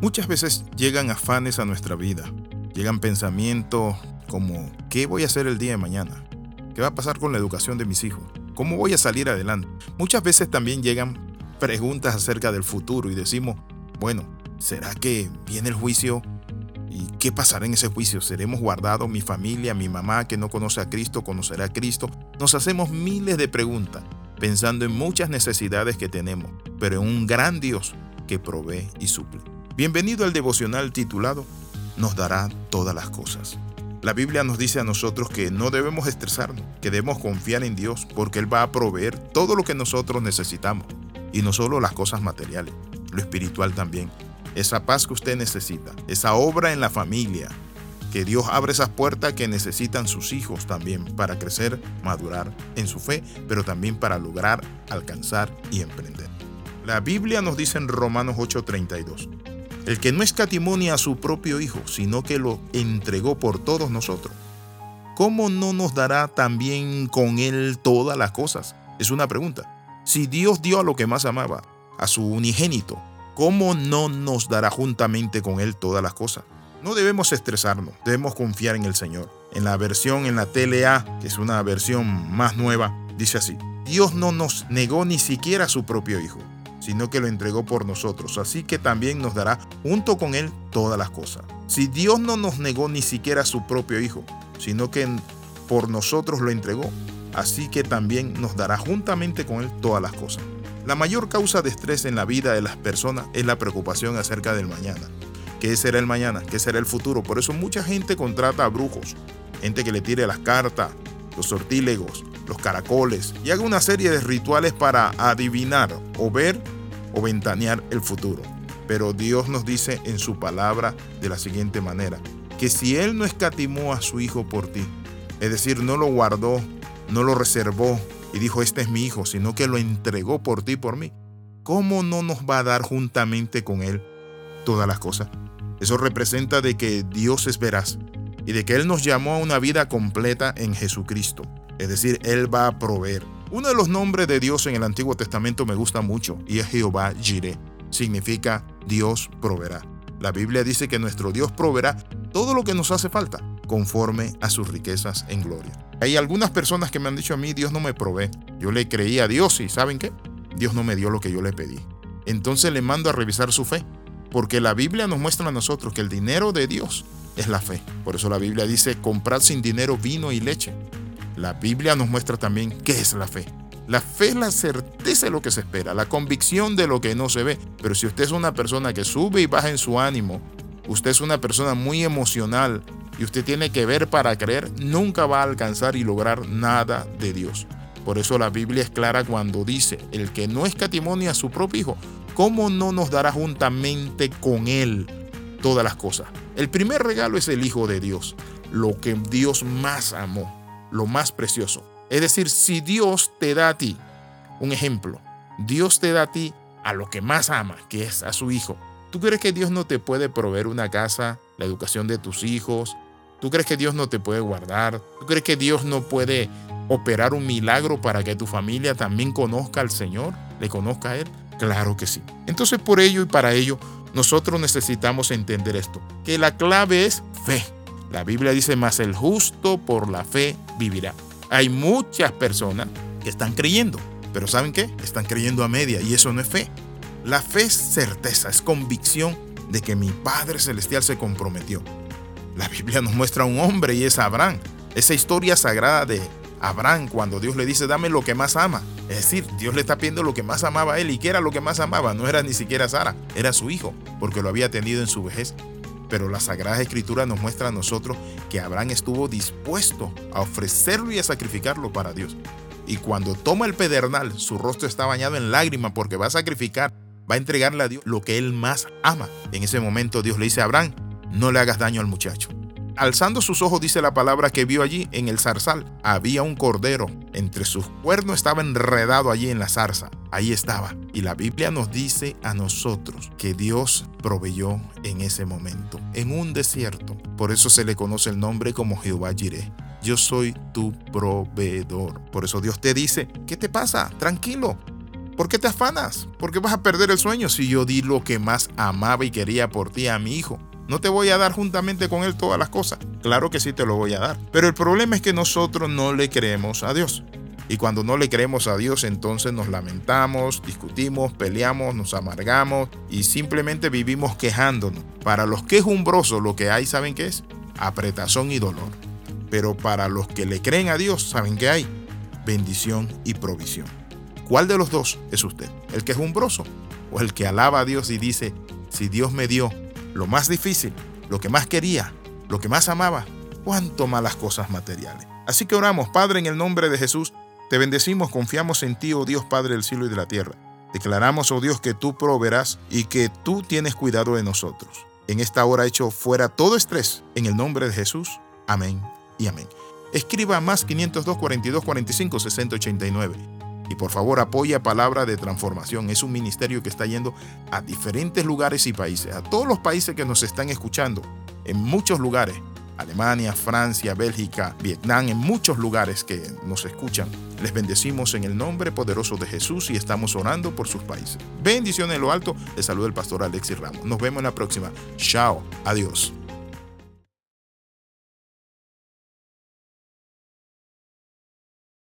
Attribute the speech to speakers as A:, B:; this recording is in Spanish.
A: Muchas veces llegan afanes a nuestra vida, llegan pensamientos como ¿qué voy a hacer el día de mañana? ¿Qué va a pasar con la educación de mis hijos? ¿Cómo voy a salir adelante? Muchas veces también llegan preguntas acerca del futuro y decimos, bueno, ¿será que viene el juicio? ¿Y qué pasará en ese juicio? ¿Seremos guardados? ¿Mi familia, mi mamá que no conoce a Cristo, conocerá a Cristo? Nos hacemos miles de preguntas pensando en muchas necesidades que tenemos, pero en un gran Dios que provee y suple. Bienvenido al devocional titulado Nos dará todas las cosas. La Biblia nos dice a nosotros que no debemos estresarnos, que debemos confiar en Dios porque Él va a proveer todo lo que nosotros necesitamos, y no solo las cosas materiales, lo espiritual también. Esa paz que usted necesita, esa obra en la familia, que Dios abre esas puertas que necesitan sus hijos también para crecer, madurar en su fe, pero también para lograr, alcanzar y emprender. La Biblia nos dice en Romanos 8:32, el que no escatimonia a su propio Hijo, sino que lo entregó por todos nosotros, ¿cómo no nos dará también con Él todas las cosas? Es una pregunta. Si Dios dio a lo que más amaba, a su unigénito, ¿cómo no nos dará juntamente con Él todas las cosas? No debemos estresarnos, debemos confiar en el Señor. En la versión en la TLA, que es una versión más nueva, dice así, Dios no nos negó ni siquiera a su propio Hijo sino que lo entregó por nosotros, así que también nos dará junto con Él todas las cosas. Si Dios no nos negó ni siquiera a su propio Hijo, sino que por nosotros lo entregó, así que también nos dará juntamente con Él todas las cosas. La mayor causa de estrés en la vida de las personas es la preocupación acerca del mañana. ¿Qué será el mañana? ¿Qué será el futuro? Por eso mucha gente contrata a brujos, gente que le tire las cartas, los sortílegos, los caracoles y haga una serie de rituales para adivinar o ver o ventanear el futuro. Pero Dios nos dice en su palabra de la siguiente manera, que si Él no escatimó a su Hijo por ti, es decir, no lo guardó, no lo reservó y dijo, este es mi Hijo, sino que lo entregó por ti, por mí, ¿cómo no nos va a dar juntamente con Él todas las cosas? Eso representa de que Dios es veraz y de que Él nos llamó a una vida completa en Jesucristo. Es decir, Él va a proveer. Uno de los nombres de Dios en el Antiguo Testamento me gusta mucho y es Jehová Jireh. Significa Dios proveerá. La Biblia dice que nuestro Dios proveerá todo lo que nos hace falta conforme a sus riquezas en gloria. Hay algunas personas que me han dicho a mí, Dios no me provee. Yo le creí a Dios y ¿saben qué? Dios no me dio lo que yo le pedí. Entonces le mando a revisar su fe, porque la Biblia nos muestra a nosotros que el dinero de Dios es la fe. Por eso la Biblia dice, comprad sin dinero vino y leche la Biblia nos muestra también qué es la fe. La fe es la certeza de lo que se espera, la convicción de lo que no se ve. Pero si usted es una persona que sube y baja en su ánimo, usted es una persona muy emocional y usted tiene que ver para creer, nunca va a alcanzar y lograr nada de Dios. Por eso la Biblia es clara cuando dice, el que no escatimonia a su propio Hijo, ¿cómo no nos dará juntamente con Él todas las cosas? El primer regalo es el Hijo de Dios, lo que Dios más amó lo más precioso. Es decir, si Dios te da a ti, un ejemplo, Dios te da a ti a lo que más ama, que es a su hijo. ¿Tú crees que Dios no te puede proveer una casa, la educación de tus hijos? ¿Tú crees que Dios no te puede guardar? ¿Tú crees que Dios no puede operar un milagro para que tu familia también conozca al Señor, le conozca a Él? Claro que sí. Entonces por ello y para ello nosotros necesitamos entender esto, que la clave es fe. La Biblia dice, más el justo por la fe vivirá. Hay muchas personas que están creyendo, pero ¿saben qué? Están creyendo a media y eso no es fe. La fe es certeza, es convicción de que mi Padre Celestial se comprometió. La Biblia nos muestra a un hombre y es Abraham. Esa historia sagrada de Abraham cuando Dios le dice, dame lo que más ama. Es decir, Dios le está pidiendo lo que más amaba a él. ¿Y qué era lo que más amaba? No era ni siquiera Sara, era su hijo, porque lo había tenido en su vejez. Pero la Sagrada Escritura nos muestra a nosotros que Abraham estuvo dispuesto a ofrecerlo y a sacrificarlo para Dios. Y cuando toma el pedernal, su rostro está bañado en lágrimas porque va a sacrificar, va a entregarle a Dios lo que él más ama. En ese momento Dios le dice a Abraham, no le hagas daño al muchacho. Alzando sus ojos dice la palabra que vio allí en el zarzal. Había un cordero. Entre sus cuernos estaba enredado allí en la zarza. Ahí estaba. Y la Biblia nos dice a nosotros que Dios proveyó en ese momento, en un desierto. Por eso se le conoce el nombre como Jehová Jireh. Yo soy tu proveedor. Por eso Dios te dice, ¿qué te pasa? Tranquilo. ¿Por qué te afanas? ¿Por qué vas a perder el sueño si yo di lo que más amaba y quería por ti a mi hijo? No te voy a dar juntamente con él todas las cosas. Claro que sí te lo voy a dar. Pero el problema es que nosotros no le creemos a Dios. Y cuando no le creemos a Dios, entonces nos lamentamos, discutimos, peleamos, nos amargamos y simplemente vivimos quejándonos. Para los quejumbrosos lo que hay, ¿saben qué es? Apretazón y dolor. Pero para los que le creen a Dios, ¿saben qué hay? Bendición y provisión. ¿Cuál de los dos es usted? ¿El que es umbroso o el que alaba a Dios y dice, si Dios me dio lo más difícil, lo que más quería, lo que más amaba, cuánto malas cosas materiales? Así que oramos, Padre, en el nombre de Jesús, te bendecimos, confiamos en ti, oh Dios Padre del cielo y de la tierra. Declaramos, oh Dios, que tú proveerás y que tú tienes cuidado de nosotros. En esta hora hecho fuera todo estrés, en el nombre de Jesús. Amén y amén. Escriba más 502 42 45 60 89. Y por favor apoya Palabra de Transformación. Es un ministerio que está yendo a diferentes lugares y países, a todos los países que nos están escuchando, en muchos lugares. Alemania, Francia, Bélgica, Vietnam, en muchos lugares que nos escuchan. Les bendecimos en el nombre poderoso de Jesús y estamos orando por sus países. Bendiciones en lo alto. Les saluda el pastor Alexis Ramos. Nos vemos en la próxima. Chao. Adiós.